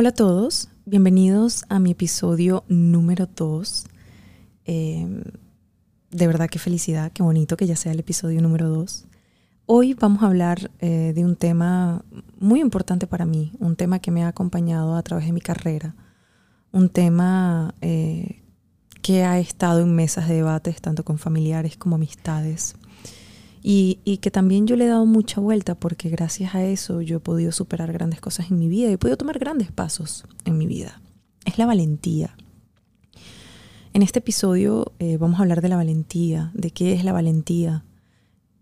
Hola a todos, bienvenidos a mi episodio número 2. Em, de verdad qué felicidad, qué bonito que ya sea el episodio número 2. Hoy vamos a hablar eh, de un tema muy importante para mí, un tema que me ha acompañado a través de mi carrera, un tema eh, que ha estado en mesas de debates tanto con familiares como amistades y, que también yo le he dado mucha vuelta porque gracias a eso yo he podido superar grandes cosas en mi vida y he podido tomar grandes pasos en mi vida. Es la valentía. En este episodio eh, vamos a hablar de la valentía, de qué es la valentía,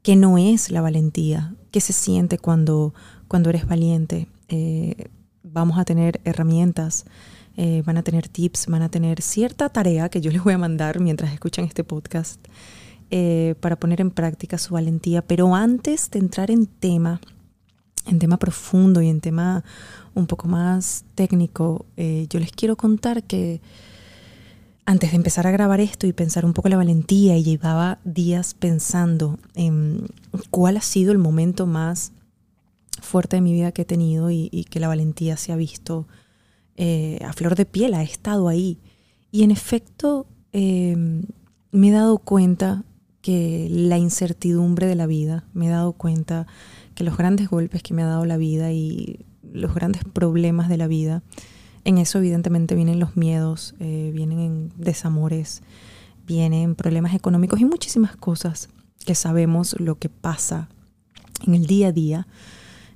qué no es la valentía, qué se siente cuando, cuando eres valiente. Eh, vamos a tener herramientas, eh, van a tener tips, van a tener cierta tarea que yo les voy a mandar mientras escuchan este podcast eh, para poner en práctica su valentía. Pero antes de entrar en tema, en tema profundo y en tema un poco más técnico, eh, yo les quiero contar que antes de empezar a grabar esto y pensar un poco la valentía, y llevaba días pensando en cuál ha sido el momento más fuerte de mi vida que he tenido y, que la valentía se ha visto eh, a flor de piel, ha estado ahí. Y en efecto, me he dado cuenta que la incertidumbre de la vida, me he dado cuenta que los grandes golpes que me ha dado la vida y los grandes problemas de la vida, en eso evidentemente vienen los miedos, eh, vienen desamores, vienen problemas económicos y muchísimas cosas que sabemos lo que pasa en el día a día.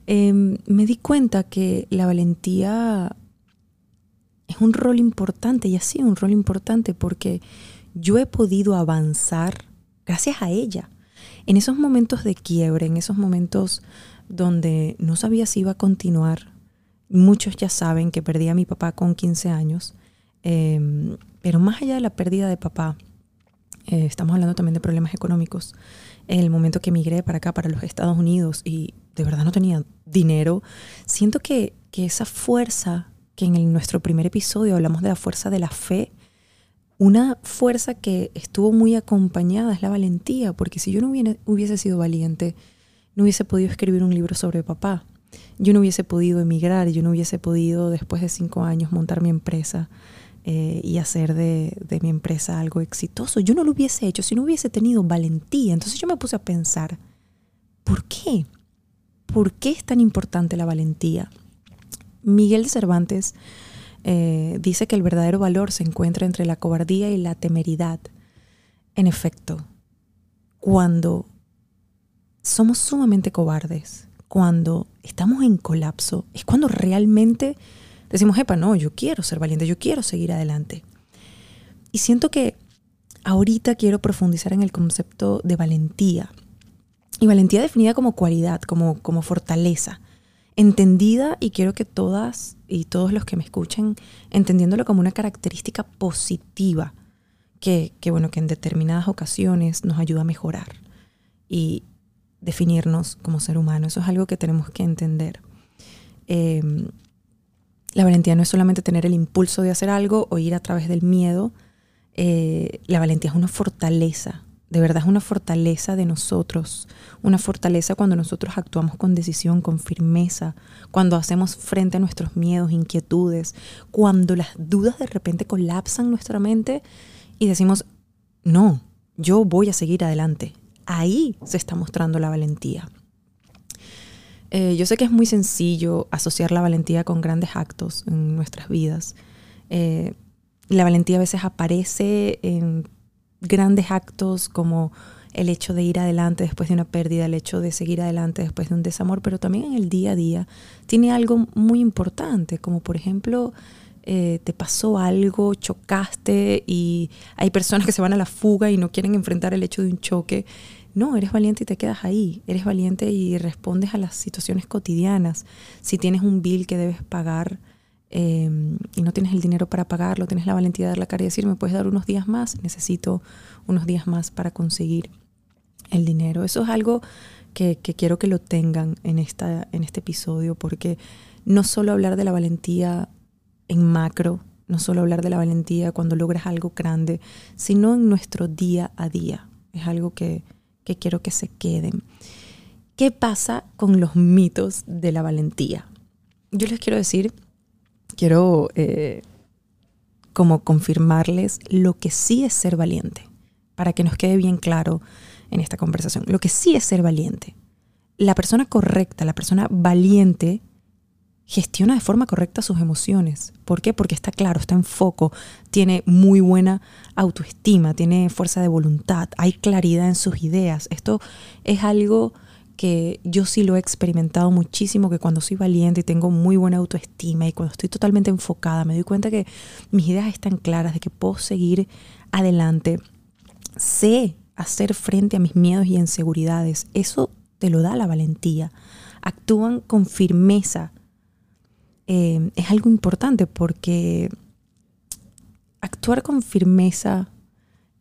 Em, me di cuenta que la valentía es un rol importante y ha sido un rol importante porque yo he podido avanzar gracias a ella. En esos momentos de quiebre, en esos momentos donde no sabía si iba a continuar, muchos ya saben que perdí a mi papá con 15 años, em, pero más allá de la pérdida de papá, eh, estamos hablando también de problemas económicos. En el momento que emigré para acá, para los Estados Unidos, y de verdad no tenía dinero, siento que, que esa fuerza, que en nuestro primer episodio hablamos de la fuerza de la fe, una fuerza que estuvo muy acompañada es la valentía, porque si yo no hubiese sido valiente, no hubiese podido escribir un libro sobre papá. Yo no hubiese podido emigrar, yo no hubiese podido después de cinco años montar mi empresa eh, y hacer de, de, mi empresa algo exitoso. Yo no lo hubiese hecho si no hubiese tenido valentía. Entonces yo me puse a pensar, ¿por qué? ¿Por qué es tan importante la valentía? Miguel de Cervantes eh, dice que el verdadero valor se encuentra entre la cobardía y la temeridad. En efecto, cuando somos sumamente cobardes, cuando estamos en colapso, es cuando realmente decimos, epa, no, yo quiero ser valiente, yo quiero seguir adelante. Y siento que ahorita quiero profundizar en el concepto de valentía. Y valentía definida como cualidad, como, como fortaleza entendida y quiero que todas y todos los que me escuchen entendiéndolo como una característica positiva que, bueno, que en determinadas ocasiones nos ayuda a mejorar y definirnos como ser humano. Eso es algo que tenemos que entender. Em, la valentía no es solamente tener el impulso de hacer algo o ir a través del miedo. Eh, la valentía es una fortaleza de verdad es una fortaleza de nosotros, una fortaleza cuando nosotros actuamos con decisión, con firmeza, cuando hacemos frente a nuestros miedos, inquietudes, cuando las dudas de repente colapsan nuestra mente y decimos, no, yo voy a seguir adelante. Ahí se está mostrando la valentía. Eh, yo sé que es muy sencillo asociar la valentía con grandes actos en nuestras vidas. Eh, la valentía a veces aparece en grandes actos como el hecho de ir adelante después de una pérdida, el hecho de seguir adelante después de un desamor, pero también en el día a día tiene algo muy importante, como por ejemplo eh, te pasó algo, chocaste y hay personas que se van a la fuga y no quieren enfrentar el hecho de un choque. No, eres valiente y te quedas ahí. Eres valiente y respondes a las situaciones cotidianas. Si tienes un bill que debes pagar, Em, y no tienes el dinero para pagarlo, tienes la valentía de dar la cara y decir, me puedes dar unos días más, necesito unos días más para conseguir el dinero. Eso es algo que, quiero que lo tengan en, esta, en este episodio, porque no solo hablar de la valentía en macro, no solo hablar de la valentía cuando logras algo grande, sino en nuestro día a día. Es algo que, que quiero que se queden. ¿Qué pasa con los mitos de la valentía? Yo les quiero decir quiero eh, como confirmarles lo que sí es ser valiente, para que nos quede bien claro en esta conversación. Lo que sí es ser valiente. La persona correcta, la persona valiente, gestiona de forma correcta sus emociones. ¿Por qué? Porque está claro, está en foco, tiene muy buena autoestima, tiene fuerza de voluntad, hay claridad en sus ideas. Esto es algo que yo sí lo he experimentado muchísimo, que cuando soy valiente y tengo muy buena autoestima y cuando estoy totalmente enfocada, me doy cuenta que mis ideas están claras, de que puedo seguir adelante. Sé hacer frente a mis miedos y inseguridades. Eso te lo da la valentía. Actúan con firmeza eh, es algo importante porque actuar con firmeza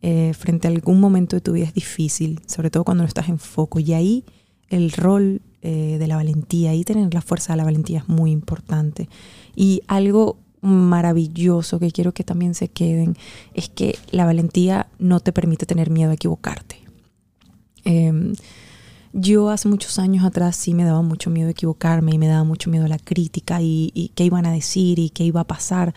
eh, frente a algún momento de tu vida es difícil, sobre todo cuando no estás en foco. Y ahí el rol eh, de la valentía, ahí tener la fuerza de la valentía es muy importante. Y algo maravilloso que quiero que también se queden es que la valentía no te permite tener miedo a equivocarte. Em, yo hace muchos años atrás sí me daba mucho miedo equivocarme y me daba mucho miedo la crítica y, qué iban a decir y qué iba a pasar.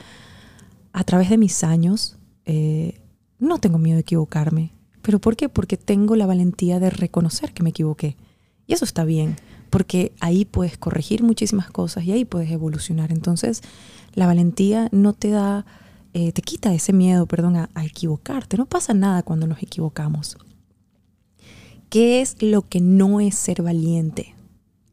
A través de mis años eh, no tengo miedo de equivocarme. ¿Pero por qué? Porque tengo la valentía de reconocer que me equivoqué. Y eso está bien, porque ahí puedes corregir muchísimas cosas y ahí puedes evolucionar. Entonces, la valentía no te da, eh, te quita ese miedo, perdón, a equivocarte. No pasa nada cuando nos equivocamos. ¿Qué es lo que no es ser valiente?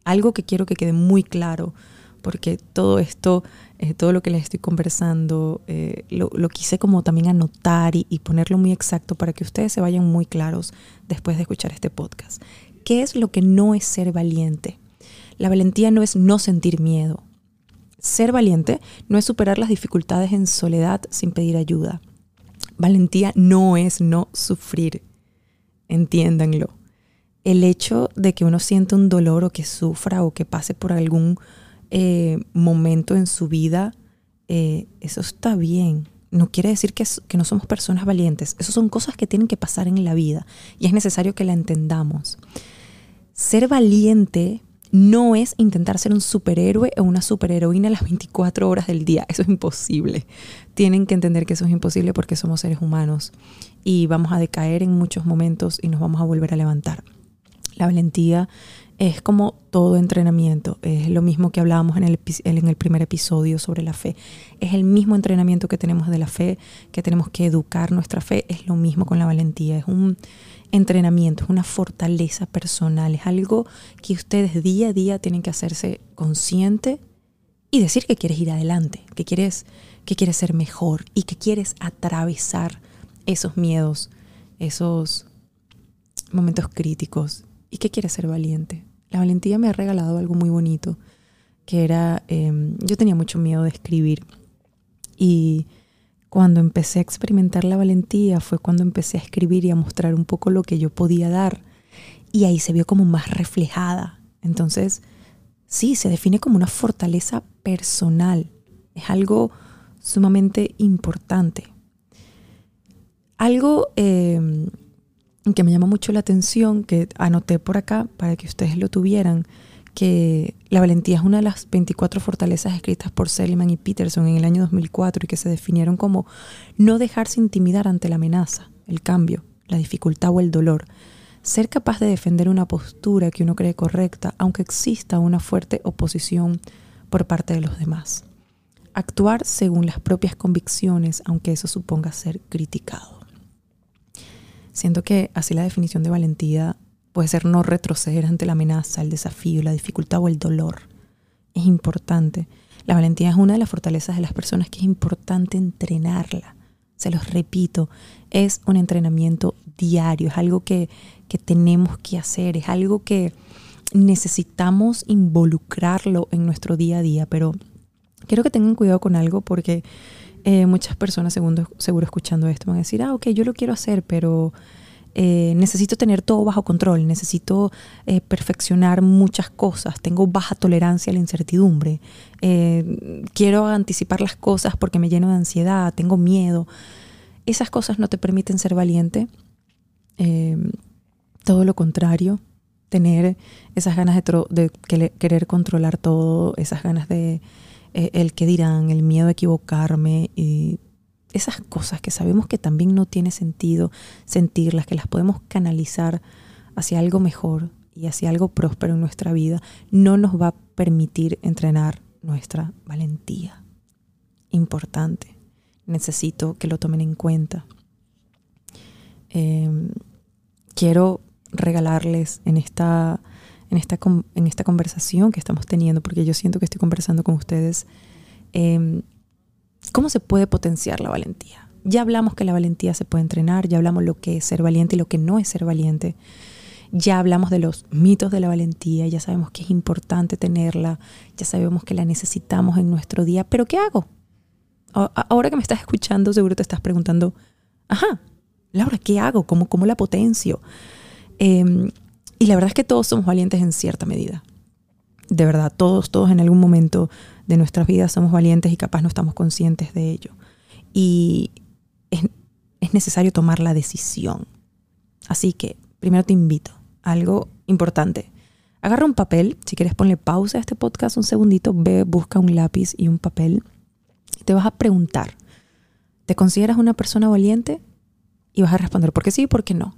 Algo que quiero que quede muy claro, porque todo esto, eh, todo lo que les estoy conversando, eh, lo, quise como también anotar y, y ponerlo muy exacto para que ustedes se vayan muy claros después de escuchar este podcast. ¿Qué es lo que no es ser valiente? La valentía no es no sentir miedo. Ser valiente no es superar las dificultades en soledad sin pedir ayuda. Valentía no es no sufrir. Entiéndanlo el hecho de que uno sienta un dolor o que sufra o que pase por algún eh, momento en su vida, eh, eso está bien. No quiere decir que, que no somos personas valientes. Esas son cosas que tienen que pasar en la vida y es necesario que la entendamos. Ser valiente no es intentar ser un superhéroe o una superheroína las 24 horas del día. Eso es imposible. Tienen que entender que eso es imposible porque somos seres humanos y vamos a decaer en muchos momentos y nos vamos a volver a levantar. La valentía es como todo entrenamiento, es lo mismo que hablábamos en el, en el primer episodio sobre la fe, es el mismo entrenamiento que tenemos de la fe, que tenemos que educar nuestra fe, es lo mismo con la valentía, es un entrenamiento, es una fortaleza personal, es algo que ustedes día a día tienen que hacerse consciente y decir que quieres ir adelante, que quieres, que quieres ser mejor y que quieres atravesar esos miedos, esos momentos críticos ¿Y qué quiere ser valiente? La valentía me ha regalado algo muy bonito, que era, em, yo tenía mucho miedo de escribir y cuando empecé a experimentar la valentía fue cuando empecé a escribir y a mostrar un poco lo que yo podía dar y ahí se vio como más reflejada. Entonces, sí, se define como una fortaleza personal, es algo sumamente importante. Algo eh, que me llama mucho la atención, que anoté por acá para que ustedes lo tuvieran, que la valentía es una de las 24 fortalezas escritas por Seligman y Peterson en el año 2004 y que se definieron como no dejarse intimidar ante la amenaza, el cambio, la dificultad o el dolor. Ser capaz de defender una postura que uno cree correcta, aunque exista una fuerte oposición por parte de los demás. Actuar según las propias convicciones, aunque eso suponga ser criticado. Siento que así la definición de valentía puede ser no retroceder ante la amenaza, el desafío, la dificultad o el dolor. Es importante. La valentía es una de las fortalezas de las personas que es importante entrenarla. Se los repito, es un entrenamiento diario, es algo que, que tenemos que hacer, es algo que necesitamos involucrarlo en nuestro día a día, pero quiero que tengan cuidado con algo porque eh, muchas personas, seguro, seguro escuchando esto, van a decir, ah, ok, yo lo quiero hacer, pero eh, necesito tener todo bajo control, necesito eh, perfeccionar muchas cosas, tengo baja tolerancia a la incertidumbre, quiero anticipar las cosas porque me lleno de ansiedad, tengo miedo. Esas cosas no te permiten ser valiente. todo lo contrario, tener esas ganas de, querer controlar todo, esas ganas de eh, el que dirán, el miedo a equivocarme y esas cosas que sabemos que también no tiene sentido sentirlas, que las podemos canalizar hacia algo mejor y hacia algo próspero en nuestra vida, no nos va a permitir entrenar nuestra valentía. Importante. Necesito que lo tomen en cuenta. Em, quiero regalarles en esta, en, esta, en esta conversación que estamos teniendo, porque yo siento que estoy conversando con ustedes, em, cómo se puede potenciar la valentía. Ya hablamos que la valentía se puede entrenar, ya hablamos lo que es ser valiente y lo que no es ser valiente. Ya hablamos de los mitos de la valentía, ya sabemos que es importante tenerla, ya sabemos que la necesitamos en nuestro día, pero ¿qué hago? Ahora que me estás escuchando, seguro te estás preguntando, ajá, Laura, ¿qué hago? ¿Cómo, cómo la potencio? Em, y la verdad es que todos somos valientes en cierta medida. De verdad, todos, todos en algún momento de nuestras vidas somos valientes y capaz no estamos conscientes de ello. Y es, es necesario tomar la decisión. Así que primero te invito algo importante. Agarra un papel, si quieres ponle pausa a este podcast un segundito, ve, busca un lápiz y un papel te vas a preguntar, ¿te consideras una persona valiente? Y vas a responder, ¿por qué sí y por qué no?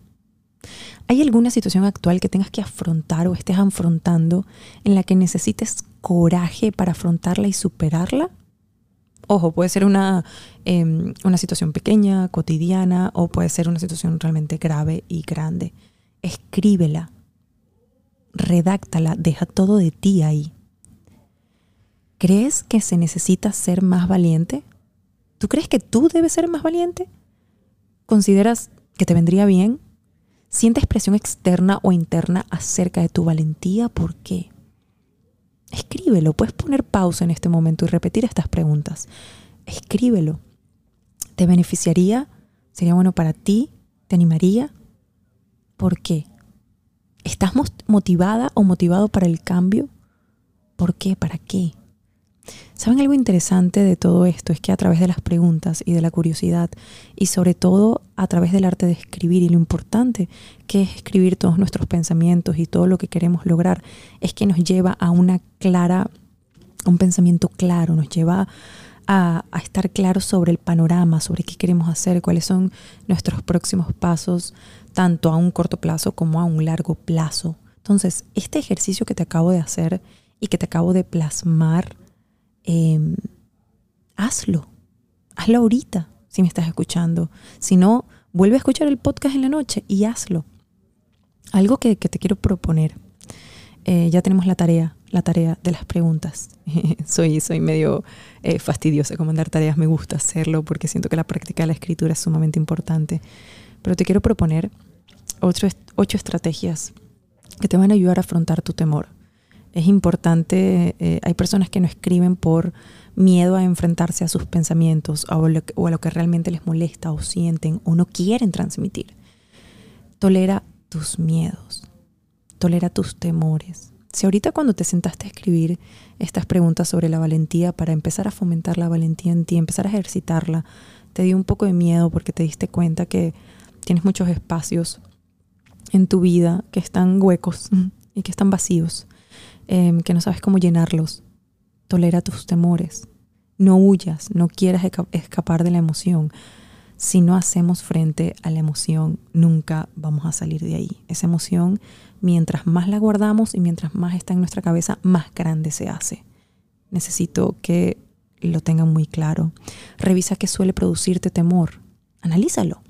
¿Hay alguna situación actual que tengas que afrontar o estés afrontando en la que necesites coraje para afrontarla y superarla? Ojo, puede ser una, em, una situación pequeña, cotidiana, o puede ser una situación realmente grave y grande escríbela, redáctala, deja todo de ti ahí. ¿Crees que se necesita ser más valiente? ¿Tú crees que tú debes ser más valiente? ¿Consideras que te vendría bien? ¿Sientes presión externa o interna acerca de tu valentía? ¿Por qué? Escríbelo, puedes poner pausa en este momento y repetir estas preguntas. Escríbelo. ¿Te beneficiaría? ¿Sería bueno para ti? ¿Te animaría? ¿Por qué? ¿Estás motivada o motivado para el cambio? ¿Por qué? ¿Para qué? ¿Saben algo interesante de todo esto? Es que a través de las preguntas y de la curiosidad y sobre todo a través del arte de escribir y lo importante que es escribir todos nuestros pensamientos y todo lo que queremos lograr es que nos lleva a una clara, un pensamiento claro, nos lleva a, a estar claros sobre el panorama, sobre qué queremos hacer, cuáles son nuestros próximos pasos, tanto a un corto plazo como a un largo plazo. Entonces, este ejercicio que te acabo de hacer y que te acabo de plasmar, em, hazlo. Hazlo ahorita, si me estás escuchando. Si no, vuelve a escuchar el podcast en la noche y hazlo. Algo que, te quiero proponer. Eh, ya tenemos la tarea, la tarea de las preguntas. soy, soy medio eh, fastidiosa con mandar tareas, me gusta hacerlo porque siento que la práctica de la escritura es sumamente importante. Pero te quiero proponer ocho, ocho estrategias que te van a ayudar a afrontar tu temor. Es importante, eh, hay personas que no escriben por miedo a enfrentarse a sus pensamientos o, o a lo que realmente les molesta o sienten o no quieren transmitir. Tolera tus miedos, tolera tus temores. Si ahorita cuando te sentaste a escribir estas preguntas sobre la valentía para empezar a fomentar la valentía en ti, empezar a ejercitarla, te dio un poco de miedo porque te diste cuenta que tienes muchos espacios en tu vida que están huecos y que están vacíos, em, que no sabes cómo llenarlos. Tolera tus temores. No huyas, no quieras escapar de la emoción. Si no hacemos frente a la emoción, nunca vamos a salir de ahí. Esa emoción, mientras más la guardamos y mientras más está en nuestra cabeza, más grande se hace. Necesito que lo tengan muy claro. Revisa qué suele producirte temor. Analízalo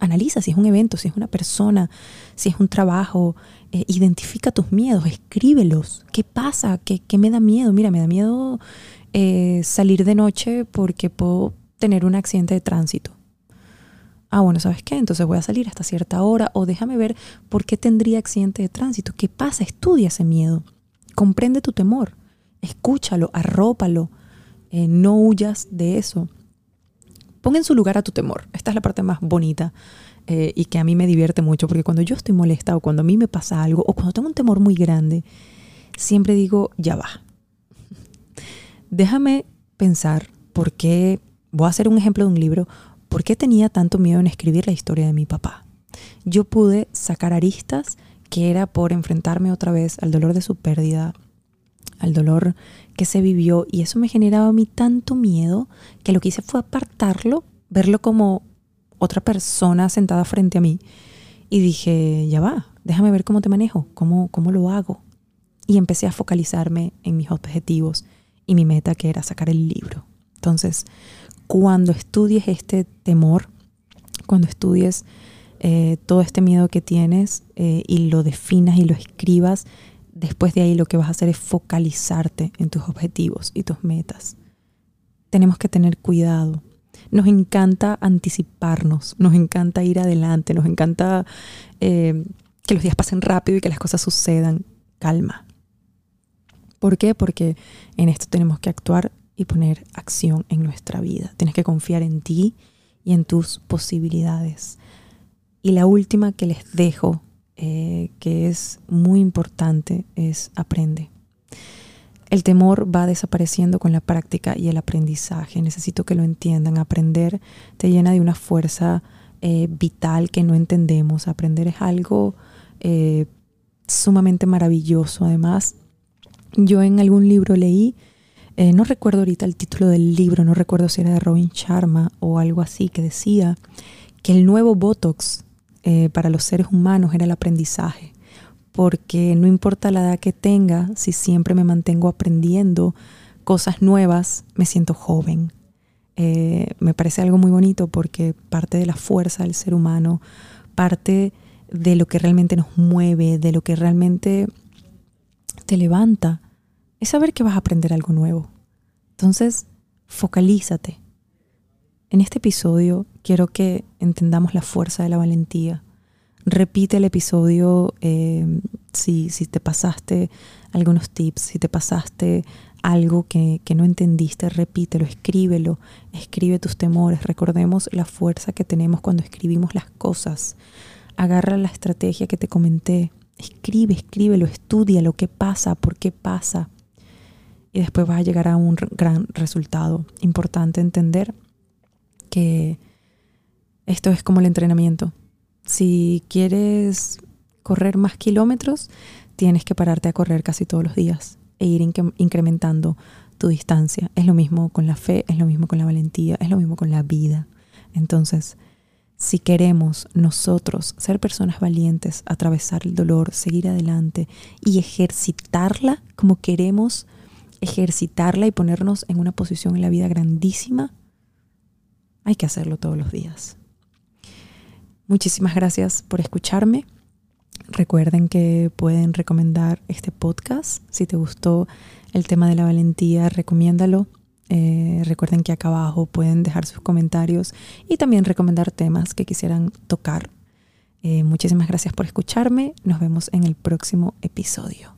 analiza si es un evento, si es una persona, si es un trabajo, eh, identifica tus miedos, escríbelos. ¿Qué pasa? ¿Qué, me da miedo? Mira, me da miedo eh, salir de noche porque puedo tener un accidente de tránsito. Ah, bueno, ¿sabes qué? Entonces voy a salir hasta cierta hora o déjame ver por qué tendría accidente de tránsito. ¿Qué pasa? Estudia ese miedo. Comprende tu temor. Escúchalo, arrópalo. Eh, no huyas de eso. Pon en su lugar a tu temor. Esta es la parte más bonita eh, y que a mí me divierte mucho, porque cuando yo estoy molesta o cuando a mí me pasa algo o cuando tengo un temor muy grande, siempre digo, ya va. Déjame pensar por qué, voy a hacer un ejemplo de un libro, por qué tenía tanto miedo en escribir la historia de mi papá. Yo pude sacar aristas que era por enfrentarme otra vez al dolor de su pérdida, al dolor que se vivió y eso me generaba a mí tanto miedo que lo que hice fue apartarlo, verlo como otra persona sentada frente a mí y dije, ya va, déjame ver cómo te manejo, cómo, cómo lo hago. Y empecé a focalizarme en mis objetivos y mi meta que era sacar el libro. Entonces, cuando estudies este temor, cuando estudies eh, todo este miedo que tienes eh, y lo definas y lo escribas, después de ahí lo que vas a hacer es focalizarte en tus objetivos y tus metas. Tenemos que tener cuidado. Nos encanta anticiparnos, nos encanta ir adelante, nos encanta eh, que los días pasen rápido y que las cosas sucedan. Calma. ¿Por qué? Porque en esto tenemos que actuar y poner acción en nuestra vida. Tienes que confiar en ti y en tus posibilidades. Y la última que les dejo, eh, que es muy importante, es aprende. El temor va desapareciendo con la práctica y el aprendizaje. Necesito que lo entiendan. Aprender te llena de una fuerza eh, vital que no entendemos. Aprender es algo eh, sumamente maravilloso. Además, yo en algún libro leí, no recuerdo ahorita el título del libro, no recuerdo si era de Robin Sharma o algo así, que decía que el nuevo Botox eh, para los seres humanos era el aprendizaje, porque no importa la edad que tenga, si siempre me mantengo aprendiendo cosas nuevas, me siento joven. Eh, me parece algo muy bonito porque parte de la fuerza del ser humano, parte de lo que realmente nos mueve, de lo que realmente te levanta, es saber que vas a aprender algo nuevo. Entonces, focalízate, en este episodio quiero que entendamos la fuerza de la valentía. Repite el episodio eh, si, te pasaste algunos tips, si te pasaste algo que, que, no entendiste, repítelo, escríbelo, escribe tus temores. Recordemos la fuerza que tenemos cuando escribimos las cosas. Agarra la estrategia que te comenté. Escribe, escríbelo, estudia lo que pasa, por qué pasa. Y después vas a llegar a un gran resultado. Importante entender que esto es como el entrenamiento. Si quieres correr más kilómetros, tienes que pararte a correr casi todos los días e ir incrementando tu distancia. Es lo mismo con la fe, es lo mismo con la valentía, es lo mismo con la vida. Entonces, si queremos nosotros ser personas valientes, atravesar el dolor, seguir adelante y ejercitarla como queremos ejercitarla y ponernos en una posición en la vida grandísima, hay que hacerlo todos los días. Muchísimas gracias por escucharme. Recuerden que pueden recomendar este podcast. Si te gustó el tema de la valentía, recomiéndalo. Eh, recuerden que acá abajo pueden dejar sus comentarios y también recomendar temas que quisieran tocar. Eh, muchísimas gracias por escucharme. Nos vemos en el próximo episodio.